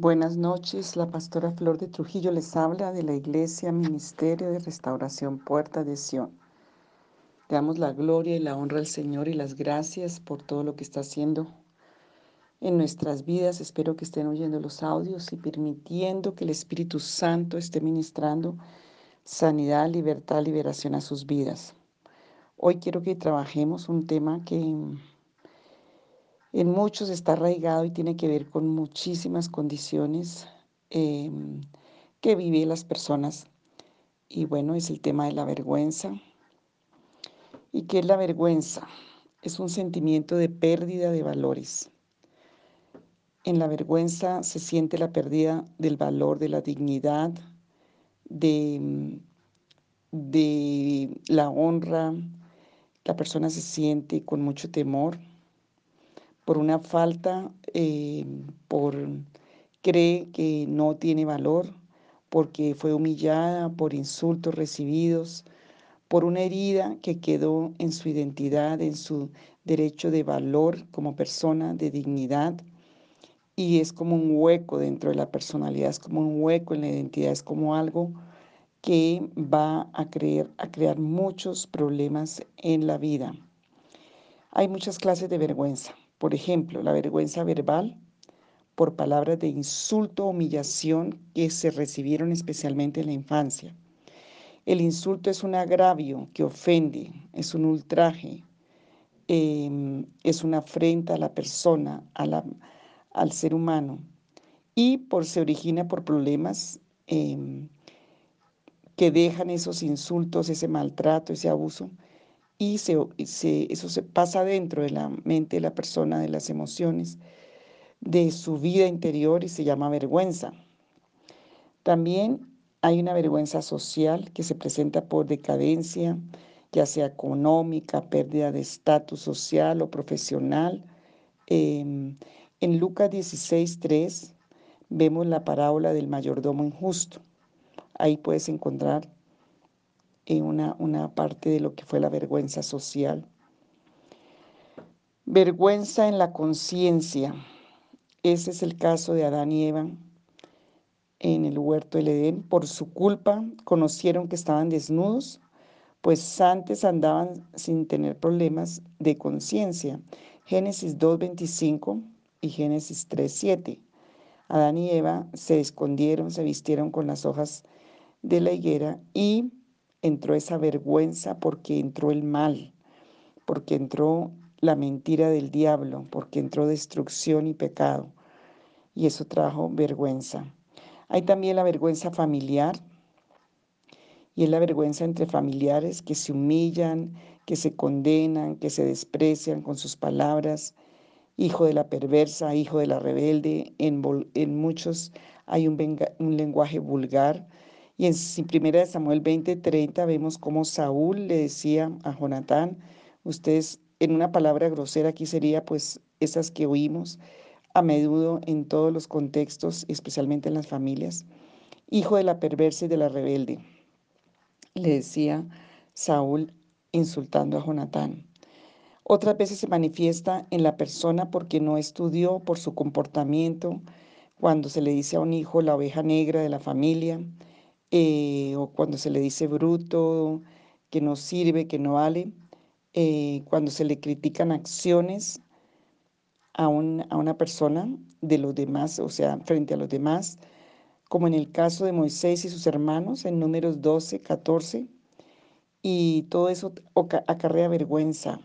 Buenas noches, la pastora Flor de Trujillo les habla de la Iglesia Ministerio de Restauración Puerta de Sion. Le damos la gloria y la honra al Señor y las gracias por todo lo que está haciendo en nuestras vidas. Espero que estén oyendo los audios y permitiendo que el Espíritu Santo esté ministrando sanidad, libertad, liberación a sus vidas. Hoy quiero que trabajemos un tema que en muchos está arraigado y tiene que ver con muchísimas condiciones em, que viven las personas. Y bueno, es el tema de la vergüenza. ¿Y qué es la vergüenza? Es un sentimiento de pérdida de valores. En la vergüenza se siente la pérdida del valor, de la dignidad, de, de la honra. La persona se siente con mucho temor por una falta, eh, por cree que no tiene valor, porque fue humillada, por insultos recibidos, por una herida que quedó en su identidad, en su derecho de valor como persona, de dignidad. Y es como un hueco dentro de la personalidad, es como un hueco en la identidad, es como algo que va a, creer, a crear muchos problemas en la vida. Hay muchas clases de vergüenza. Por ejemplo, la vergüenza verbal por palabras de insulto o humillación que se recibieron especialmente en la infancia. El insulto es un agravio que ofende, es un ultraje, em, es una afrenta a la persona, al ser humano, y por, se origina por problemas em, que dejan esos insultos, ese maltrato, ese abuso y eso se pasa dentro de la mente de la persona, de las emociones, de su vida interior y se llama vergüenza. También hay una vergüenza social que se presenta por decadencia, ya sea económica, pérdida de estatus social o profesional. Em, en Lucas 16.3 vemos la parábola del mayordomo injusto. Ahí puedes encontrar una, una parte de lo que fue la vergüenza social. Vergüenza en la conciencia. Ese es el caso de Adán y Eva en el huerto del Edén. Por su culpa conocieron que estaban desnudos, pues antes andaban sin tener problemas de conciencia. Génesis 2.25 y Génesis 3.7. Adán y Eva se escondieron, se vistieron con las hojas de la higuera y entró esa vergüenza porque entró el mal, porque entró la mentira del diablo, porque entró destrucción y pecado. Y eso trajo vergüenza. Hay también la vergüenza familiar, y es la vergüenza entre familiares que se humillan, que se condenan, que se desprecian con sus palabras. Hijo de la perversa, hijo de la rebelde. En, muchos hay un lenguaje vulgar y en primera Samuel 20:30 vemos cómo Saúl le decía a Jonatán, ustedes en una palabra grosera aquí sería pues esas que oímos a menudo en todos los contextos, especialmente en las familias, hijo de la perversa y de la rebelde. Le decía Saúl insultando a Jonatán. Otras veces se manifiesta en la persona porque no estudió, por su comportamiento, cuando se le dice a un hijo la oveja negra de la familia, eh, o cuando se le dice bruto, que no sirve, que no vale, eh, cuando se le critican acciones a, a, una persona de los demás, o sea, frente a los demás, como en el caso de Moisés y sus hermanos en números 12, 14, y todo eso acarrea vergüenza.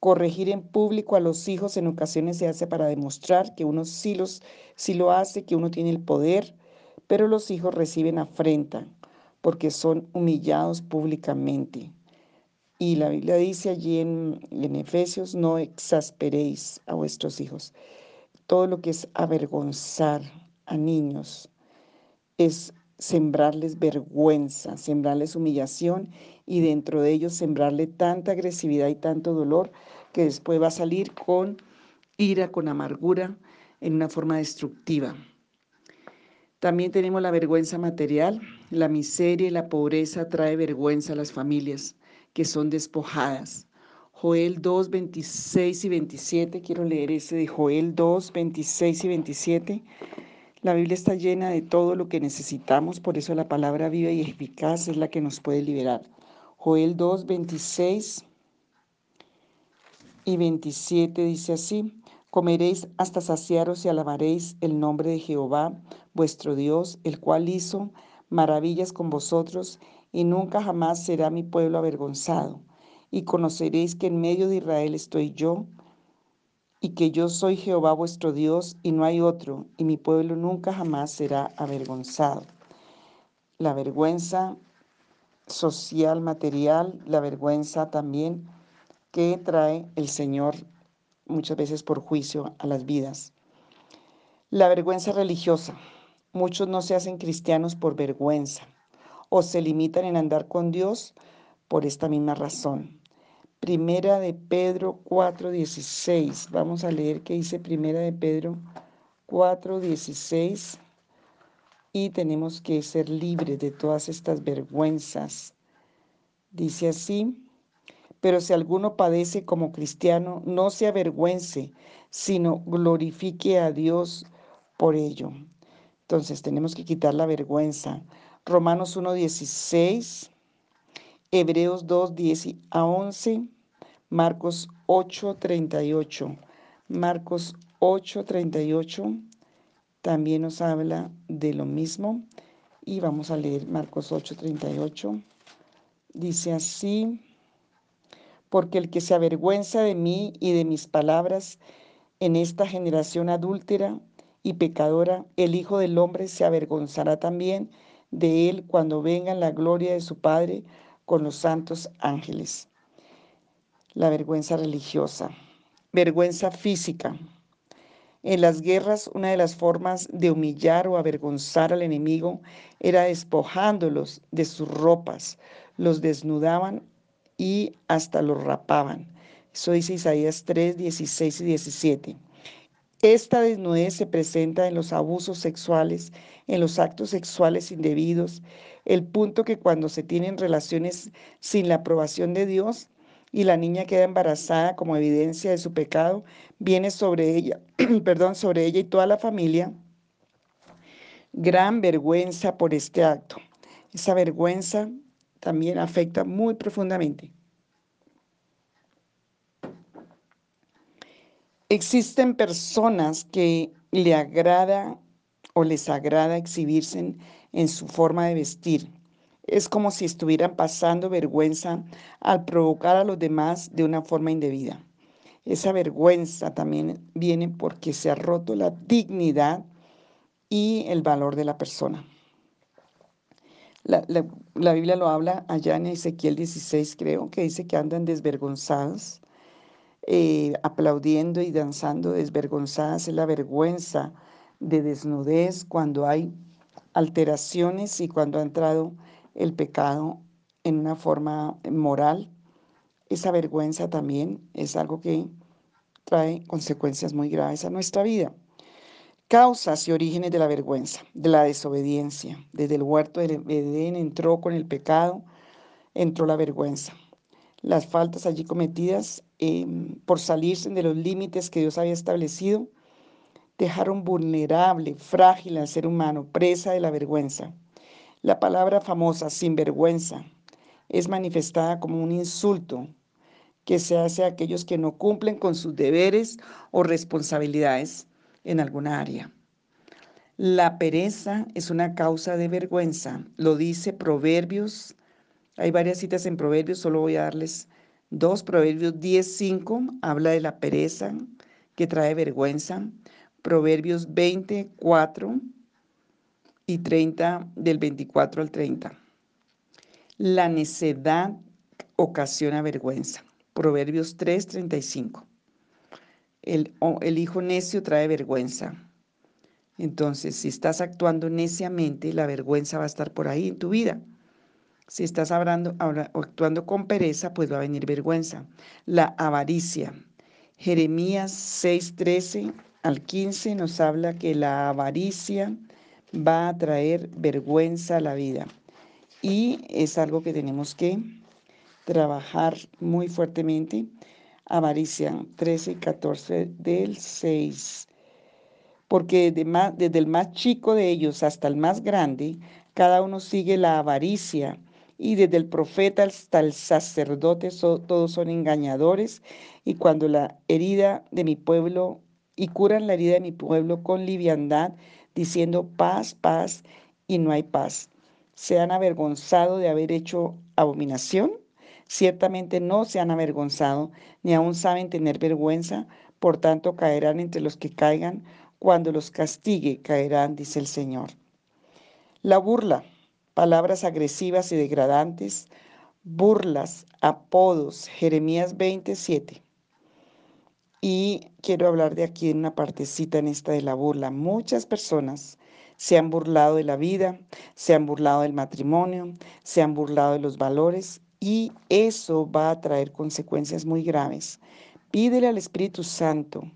Corregir en público a los hijos en ocasiones se hace para demostrar que uno sí, los, sí lo hace, que uno tiene el poder, pero los hijos reciben afrenta porque son humillados públicamente. Y la Biblia dice allí en, Efesios, no exasperéis a vuestros hijos. Todo lo que es avergonzar a niños es sembrarles vergüenza, sembrarles humillación y dentro de ellos sembrarle tanta agresividad y tanto dolor que después va a salir con ira, con amargura, en una forma destructiva. También tenemos la vergüenza material. La miseria y la pobreza trae vergüenza a las familias que son despojadas. Joel 2, 26 y 27, quiero leer ese de Joel 2, 26 y 27. La Biblia está llena de todo lo que necesitamos, por eso la palabra viva y eficaz es la que nos puede liberar. Joel 2, 26 y 27 dice así, comeréis hasta saciaros y alabaréis el nombre de Jehová, vuestro Dios, el cual hizo maravillas con vosotros, y nunca jamás será mi pueblo avergonzado. Y conoceréis que en medio de Israel estoy yo, y que yo soy Jehová vuestro Dios y no hay otro, y mi pueblo nunca jamás será avergonzado. La vergüenza social, material, la vergüenza también que trae el Señor muchas veces por juicio a las vidas. La vergüenza religiosa. Muchos no se hacen cristianos por vergüenza o se limitan en andar con Dios por esta misma razón. Primera de Pedro 4:16. Vamos a leer qué dice Primera de Pedro 4:16. Y tenemos que ser libres de todas estas vergüenzas. Dice así, pero si alguno padece como cristiano, no se avergüence, sino glorifique a Dios por ello. Entonces tenemos que quitar la vergüenza. Romanos 1:16, Hebreos 2:10 a 11 Marcos 8:38. Marcos 8:38 también nos habla de lo mismo. Y vamos a leer Marcos 8:38. Dice así, porque el que se avergüenza de mí y de mis palabras en esta generación adúltera y pecadora, el Hijo del Hombre se avergonzará también de él cuando venga en la gloria de su Padre con los santos ángeles la vergüenza religiosa, vergüenza física. En las guerras, una de las formas de humillar o avergonzar al enemigo era despojándolos de sus ropas, los desnudaban y hasta los rapaban. Eso dice Isaías 3, 16 y 17. Esta desnudez se presenta en los abusos sexuales, en los actos sexuales indebidos, el punto que cuando se tienen relaciones sin la aprobación de Dios, y la niña queda embarazada como evidencia de su pecado, viene sobre ella, perdón, sobre ella y toda la familia gran vergüenza por este acto. Esa vergüenza también afecta muy profundamente. Existen personas que le agrada o les agrada exhibirse en su forma de vestir es como si estuvieran pasando vergüenza al provocar a los demás de una forma indebida. Esa vergüenza también viene porque se ha roto la dignidad y el valor de la persona. La, Biblia lo habla allá en Ezequiel 16, creo, que dice que andan desvergonzados, eh, aplaudiendo y danzando desvergonzadas. Es la vergüenza de desnudez cuando hay alteraciones y cuando ha entrado el pecado en una forma moral. Esa vergüenza también es algo que trae consecuencias muy graves a nuestra vida. Causas y orígenes de la vergüenza, de la desobediencia. Desde el huerto de Edén entró con el pecado, entró la vergüenza. Las faltas allí cometidas em, por salirse de los límites que Dios había establecido dejaron vulnerable, frágil al ser humano, presa de la vergüenza. La palabra famosa sinvergüenza es manifestada como un insulto que se hace a aquellos que no cumplen con sus deberes o responsabilidades en alguna área. La pereza es una causa de vergüenza, lo dice Proverbios. Hay varias citas en Proverbios, solo voy a darles dos. Proverbios 10.5 habla de la pereza que trae vergüenza. Proverbios 24 y 30 del 24 al 30. La necedad ocasiona vergüenza. Proverbios 3, 35. El, el hijo necio trae vergüenza. Entonces, si estás actuando neciamente, la vergüenza va a estar por ahí en tu vida. Si estás hablando, actuando con pereza, pues va a venir vergüenza. La avaricia. Jeremías 6, 13 al 15 nos habla que la avaricia va a traer vergüenza a la vida. Y es algo que tenemos que trabajar muy fuertemente. Avaricia 13 y 14 del 6. porque desde, el más chico de ellos hasta el más grande, cada uno sigue la avaricia, y desde el profeta hasta el sacerdote todos son engañadores, y cuando la herida de mi pueblo, y curan la herida de mi pueblo con liviandad, diciendo paz, paz, y no hay paz. ¿Se han avergonzado de haber hecho abominación? Ciertamente no se han avergonzado, ni aún saben tener vergüenza, por tanto caerán entre los que caigan, cuando los castigue caerán, dice el Señor. La burla, palabras agresivas y degradantes, burlas, apodos, Jeremías 27. Y quiero hablar de aquí en una partecita en esta de la burla. Muchas personas se han burlado de la vida, se han burlado del matrimonio, se han burlado de los valores y eso va a traer consecuencias muy graves. Pídele al Espíritu Santo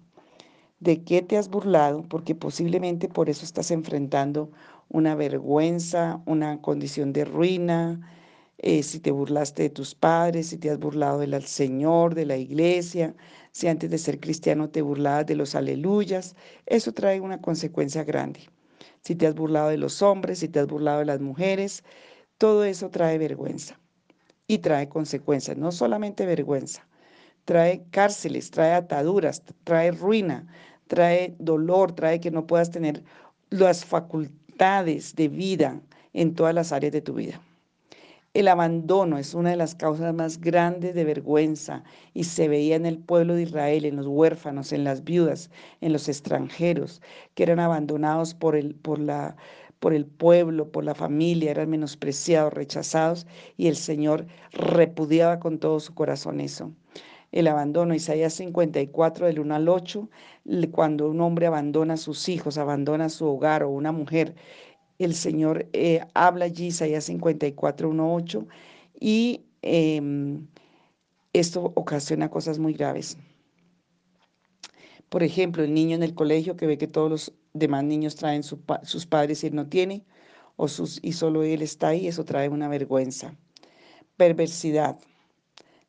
de qué te has burlado, porque posiblemente por eso estás enfrentando una vergüenza, una condición de ruina, eh, si te burlaste de tus padres, si te has burlado del Señor, de la iglesia, si antes de ser cristiano te burlabas de los aleluyas, eso trae una consecuencia grande. Si te has burlado de los hombres, si te has burlado de las mujeres, todo eso trae vergüenza y trae consecuencias, no solamente vergüenza, trae cárceles, trae ataduras, trae ruina, trae dolor, trae que no puedas tener las facultades de vida en todas las áreas de tu vida. El abandono es una de las causas más grandes de vergüenza y se veía en el pueblo de Israel, en los huérfanos, en las viudas, en los extranjeros, que eran abandonados por el, por la, por el pueblo, por la familia, eran menospreciados, rechazados y el Señor repudiaba con todo su corazón eso el abandono. Isaías 54 del 1 al 8, cuando un hombre abandona a sus hijos, abandona su hogar o una mujer, el Señor eh, habla allí, Isaías 54, 1, 8, y em, esto ocasiona cosas muy graves. Por ejemplo, el niño en el colegio que ve que todos los demás niños traen sus padres y él no tiene, o sus, y solo él está ahí, eso trae una vergüenza. Perversidad.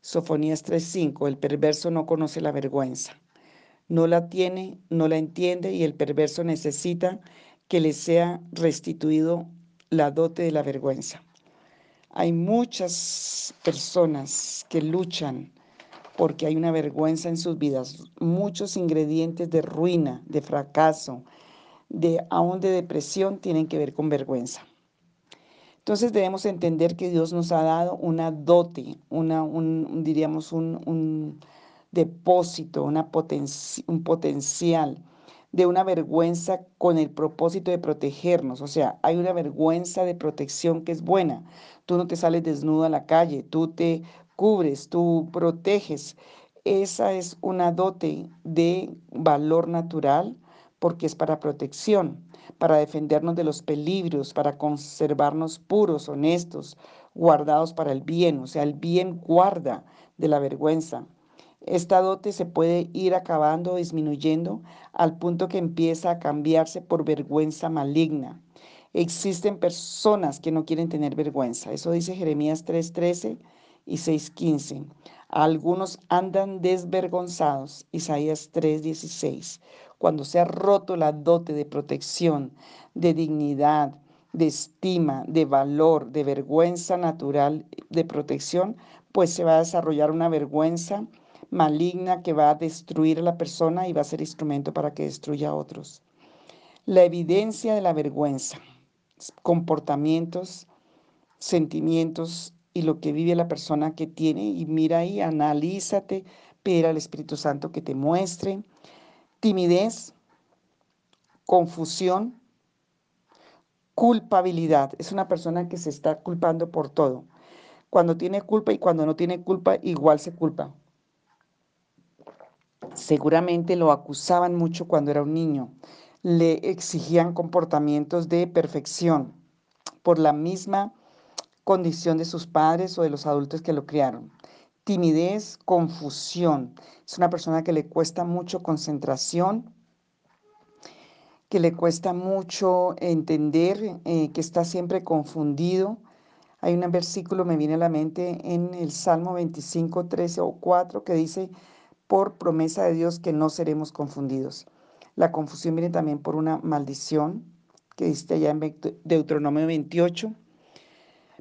Sofonías 3:5, el perverso no conoce la vergüenza, no la tiene, no la entiende y el perverso necesita que le sea restituido la dote de la vergüenza. Hay muchas personas que luchan porque hay una vergüenza en sus vidas, muchos ingredientes de ruina, de fracaso, de aún de depresión tienen que ver con vergüenza. Entonces debemos entender que Dios nos ha dado una dote, una, un, diríamos un, depósito, una un potencial de una vergüenza con el propósito de protegernos. O sea, hay una vergüenza de protección que es buena. Tú no te sales desnudo a la calle, tú te cubres, tú proteges. Esa es una dote de valor natural porque es para protección para defendernos de los peligros, para conservarnos puros, honestos, guardados para el bien, o sea, el bien guarda de la vergüenza. Esta dote se puede ir acabando, disminuyendo, al punto que empieza a cambiarse por vergüenza maligna. Existen personas que no quieren tener vergüenza. Eso dice Jeremías 3:13 y 6:15. Algunos andan desvergonzados. Isaías 3:16 cuando se ha roto la dote de protección, de dignidad, de estima, de valor, de vergüenza natural, de protección, pues se va a desarrollar una vergüenza maligna que va a destruir a la persona y va a ser instrumento para que destruya a otros. La evidencia de la vergüenza, comportamientos, sentimientos y lo que vive la persona que tiene y mira ahí, analízate, pide al Espíritu Santo que te muestre timidez, confusión, culpabilidad. Es una persona que se está culpando por todo. Cuando tiene culpa y cuando no tiene culpa, igual se culpa. Seguramente lo acusaban mucho cuando era un niño. Le exigían comportamientos de perfección por la misma condición de sus padres o de los adultos que lo criaron timidez, confusión. Es una persona que le cuesta mucho concentración, que le cuesta mucho entender, eh, que está siempre confundido. Hay un versículo, me viene a la mente, en el Salmo 25, 13 o 4, que dice, por promesa de Dios que no seremos confundidos. La confusión viene también por una maldición que dice allá en Deuteronomio 28.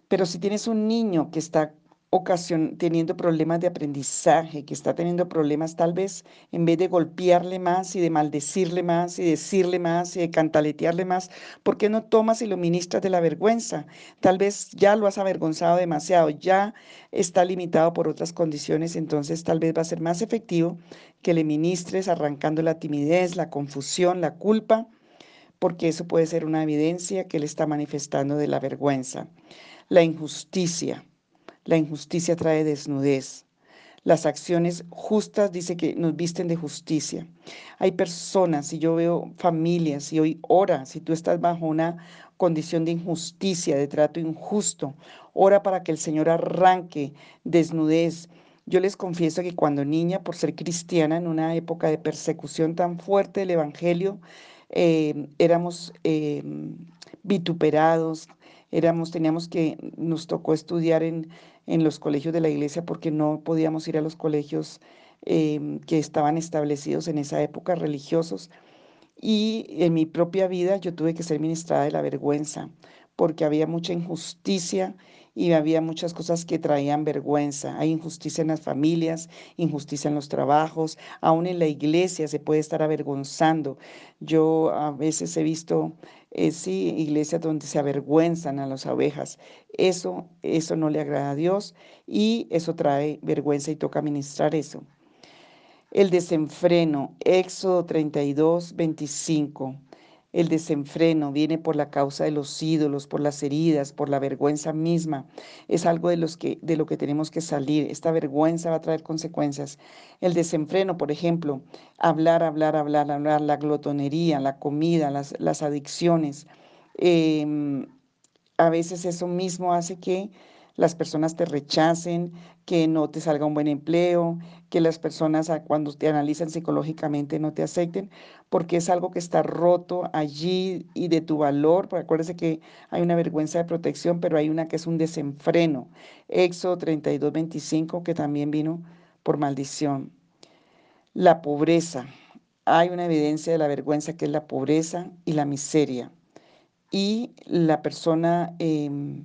Pero si tienes un niño que está ocasión, teniendo problemas de aprendizaje, que está teniendo problemas tal vez en vez de golpearle más y de maldecirle más y decirle más y de cantaletearle más, ¿por qué no tomas y lo ministras de la vergüenza? Tal vez ya lo has avergonzado demasiado, ya está limitado por otras condiciones, entonces tal vez va a ser más efectivo que le ministres arrancando la timidez, la confusión, la culpa, porque eso puede ser una evidencia que le está manifestando de la vergüenza. La injusticia. La injusticia trae desnudez. Las acciones justas dice que nos visten de justicia. Hay personas, y yo veo familias, y hoy ora, si tú estás bajo una condición de injusticia, de trato injusto, ora para que el Señor arranque desnudez. Yo les confieso que cuando niña, por ser cristiana, en una época de persecución tan fuerte del Evangelio, eh, éramos eh, vituperados, éramos, teníamos que, nos tocó estudiar en, en los colegios de la iglesia porque no podíamos ir a los colegios em, que estaban establecidos en esa época religiosos. Y en mi propia vida yo tuve que ser ministrada de la vergüenza porque había mucha injusticia y había muchas cosas que traían vergüenza. Hay injusticia en las familias, injusticia en los trabajos, aún en la iglesia se puede estar avergonzando. Yo a veces he visto, eh, sí, iglesias donde se avergüenzan a las ovejas. Eso, eso no le agrada a Dios y eso trae vergüenza y toca ministrar eso. El desenfreno, Éxodo 32, 25. El desenfreno viene por la causa de los ídolos, por las heridas, por la vergüenza misma. Es algo de, los que, de lo que tenemos que salir. Esta vergüenza va a traer consecuencias. El desenfreno, por ejemplo, hablar, hablar, hablar, hablar, la glotonería, la comida, las, las adicciones. Em, a veces eso mismo hace que las personas te rechacen, que no te salga un buen empleo, que las personas cuando te analizan psicológicamente no te acepten, porque es algo que está roto allí y de tu valor. Porque acuérdese que hay una vergüenza de protección, pero hay una que es un desenfreno. Éxodo 32, 25, que también vino por maldición. La pobreza. Hay una evidencia de la vergüenza que es la pobreza y la miseria. Y la persona... Em,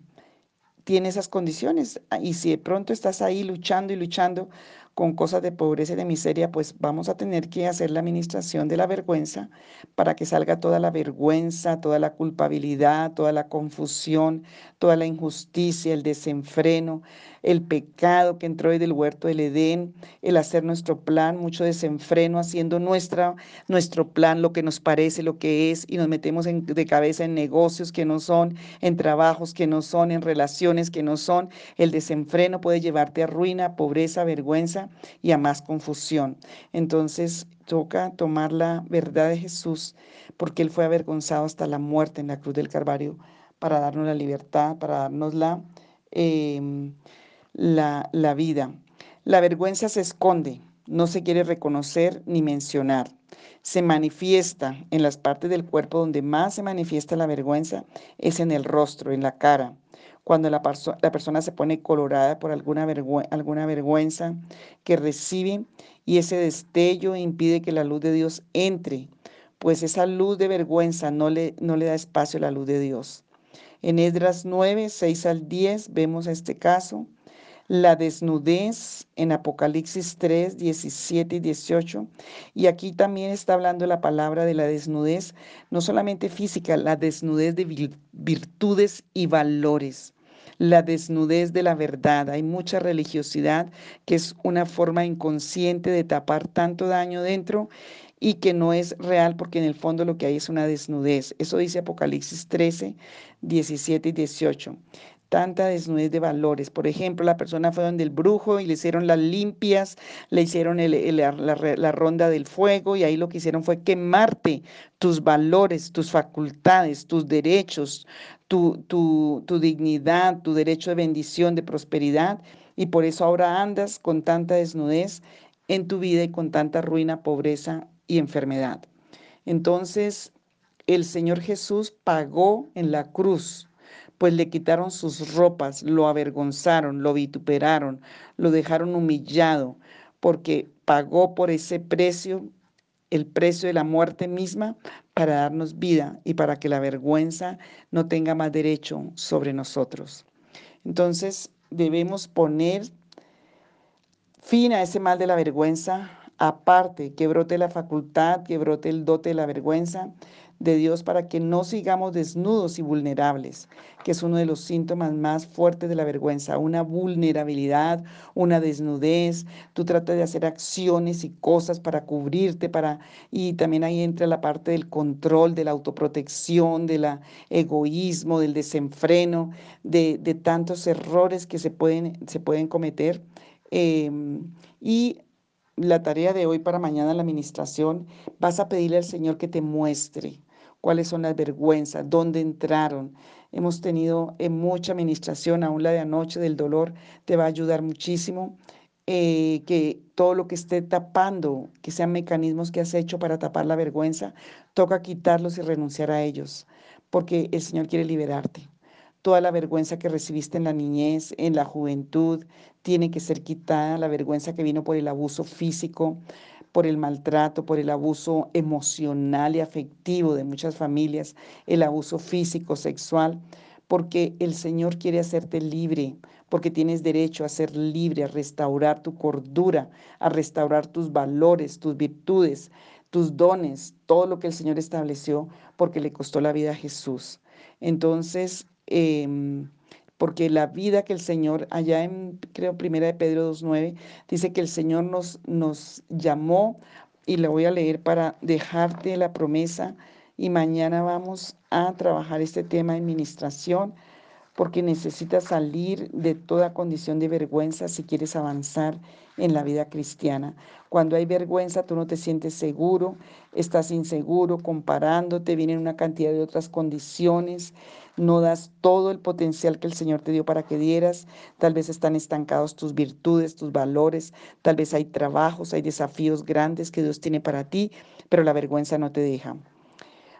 tiene esas condiciones. Ah, y si de pronto estás ahí luchando y luchando con cosas de pobreza y de miseria, pues vamos a tener que hacer la administración de la vergüenza para que salga toda la vergüenza, toda la culpabilidad, toda la confusión, toda la injusticia, el desenfreno, el pecado que entró desde el huerto del Edén, el hacer nuestro plan, mucho desenfreno, haciendo nuestra, nuestro plan, lo que nos parece, lo que es, y nos metemos de cabeza en negocios que no son, en trabajos que no son, en relaciones que no son. El desenfreno puede llevarte a ruina, pobreza, vergüenza y a más confusión. Entonces toca tomar la verdad de Jesús, porque Él fue avergonzado hasta la muerte en la cruz del Calvario para darnos la libertad, para darnos la... Em, la, la vida. La vergüenza se esconde, no se quiere reconocer ni mencionar. Se manifiesta en las partes del cuerpo donde más se manifiesta la vergüenza, es en el rostro, en la cara. Cuando la, persona se pone colorada por alguna, alguna vergüenza que recibe y ese destello impide que la luz de Dios entre, pues esa luz de vergüenza no le, no le da espacio a la luz de Dios. En Edras 9, 6 al 10 vemos este caso la desnudez en Apocalipsis 3, 17 y 18. Y aquí también está hablando la palabra de la desnudez, no solamente física, la desnudez de virtudes y valores la desnudez de la verdad. Hay mucha religiosidad que es una forma inconsciente de tapar tanto daño dentro y que no es real porque en el fondo lo que hay es una desnudez. Eso dice Apocalipsis 13, 17 y 18 tanta desnudez de valores. Por ejemplo, la persona fue donde el brujo y le hicieron las limpias, le hicieron la, ronda del fuego y ahí lo que hicieron fue quemarte tus valores, tus facultades, tus derechos, tu, tu, tu dignidad, tu derecho de bendición, de prosperidad. Y por eso ahora andas con tanta desnudez en tu vida y con tanta ruina, pobreza y enfermedad. Entonces, el Señor Jesús pagó en la cruz pues le quitaron sus ropas, lo avergonzaron, lo vituperaron, lo dejaron humillado, porque pagó por ese precio el precio de la muerte misma para darnos vida y para que la vergüenza no tenga más derecho sobre nosotros. Entonces debemos poner fin a ese mal de la vergüenza, aparte, que brote la facultad, que brote el dote de la vergüenza de Dios para que no sigamos desnudos y vulnerables, que es uno de los síntomas más fuertes de la vergüenza, una vulnerabilidad, una desnudez. Tú tratas de hacer acciones y cosas para cubrirte, para y también ahí entra la parte del control, de la autoprotección, del egoísmo, del desenfreno, de, tantos errores que se pueden, se pueden cometer. Em, y la tarea de hoy para mañana la administración, vas a pedirle al Señor que te muestre cuáles son las vergüenzas, dónde entraron. Hemos tenido en mucha administración, aún la de anoche del dolor, te va a ayudar muchísimo. Eh, que todo lo que esté tapando, que sean mecanismos que has hecho para tapar la vergüenza, toca quitarlos y renunciar a ellos, porque el Señor quiere liberarte. Toda la vergüenza que recibiste en la niñez, en la juventud, tiene que ser quitada, la vergüenza que vino por el abuso físico, por el maltrato, por el abuso emocional y afectivo de muchas familias, el abuso físico, sexual, porque el Señor quiere hacerte libre, porque tienes derecho a ser libre, a restaurar tu cordura, a restaurar tus valores, tus virtudes, tus dones, todo lo que el Señor estableció, porque le costó la vida a Jesús. Entonces, em, porque la vida que el Señor, allá en, creo, primera de Pedro 2.9, dice que el Señor nos, nos llamó, y la voy a leer para dejarte la promesa, y mañana vamos a trabajar este tema de administración, porque necesitas salir de toda condición de vergüenza si quieres avanzar en la vida cristiana. Cuando hay vergüenza, tú no te sientes seguro, estás inseguro, comparándote, vienen una cantidad de otras condiciones, no das todo el potencial que el Señor te dio para que dieras, tal vez están estancados tus virtudes, tus valores, tal vez hay trabajos, hay desafíos grandes que Dios tiene para ti, pero la vergüenza no te deja.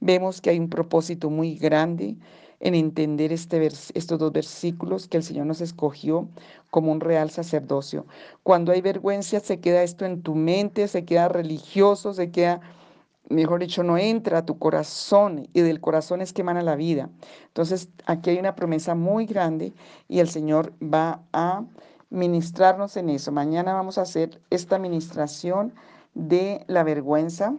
vemos que hay un propósito muy grande en entender este estos dos versículos que el Señor nos escogió como un real sacerdocio. Cuando hay vergüenza, se queda esto en tu mente, se queda religioso, se queda, mejor dicho, no entra a tu corazón y del corazón es que emana la vida. Entonces, aquí hay una promesa muy grande y el Señor va a ministrarnos en eso. Mañana vamos a hacer esta administración de la vergüenza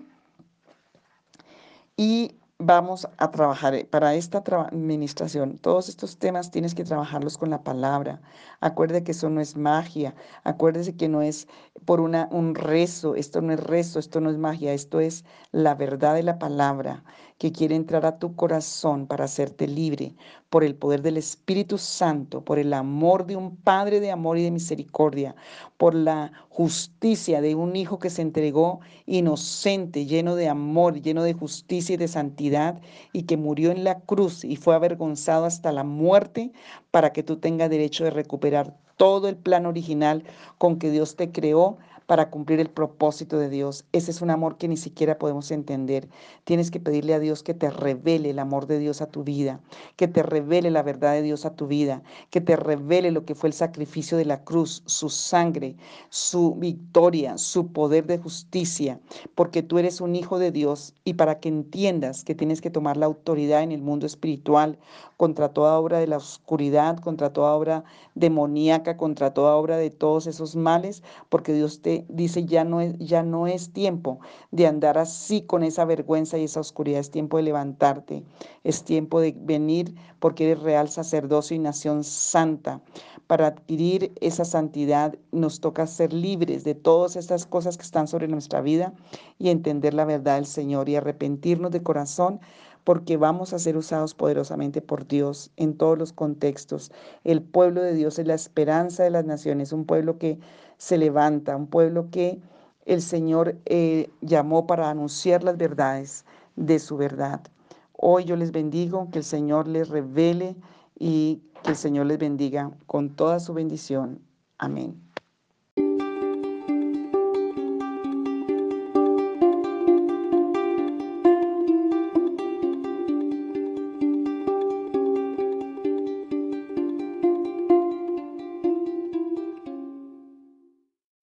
y vamos a trabajar eh, para esta administración. Todos estos temas tienes que trabajarlos con la palabra. Acuérdate que eso no es magia. Acuérdese que no es por una, un rezo. Esto no es rezo, esto no es magia. Esto es la verdad de la palabra que quiere entrar a tu corazón para hacerte libre por el poder del Espíritu Santo, por el amor de un Padre de amor y de misericordia, por la justicia de un Hijo que se entregó inocente, lleno de amor, lleno de justicia y de santidad, y que murió en la cruz y fue avergonzado hasta la muerte para que tú tengas derecho de recuperar todo el plan original con que Dios te creó para cumplir el propósito de Dios. Ese es un amor que ni siquiera podemos entender. Tienes que pedirle a Dios que te revele el amor de Dios a tu vida, que te revele la verdad de Dios a tu vida, que te revele lo que fue el sacrificio de la cruz, su sangre, su victoria, su poder de justicia, porque tú eres un hijo de Dios y para que entiendas que tienes que tomar la autoridad en el mundo espiritual contra toda obra de la oscuridad, contra toda obra demoníaca, contra toda obra de todos esos males, porque Dios te dice, ya no, es, ya no es tiempo de andar así con esa vergüenza y esa oscuridad, es tiempo de levantarte, es tiempo de venir porque eres real sacerdocio y nación santa. Para adquirir esa santidad nos toca ser libres de todas estas cosas que están sobre nuestra vida y entender la verdad del Señor y arrepentirnos de corazón porque vamos a ser usados poderosamente por Dios en todos los contextos. El pueblo de Dios es la esperanza de las naciones, un pueblo que se levanta, un pueblo que el Señor eh, llamó para anunciar las verdades de su verdad. Hoy yo les bendigo, que el Señor les revele y que el Señor les bendiga con toda su bendición. Amén.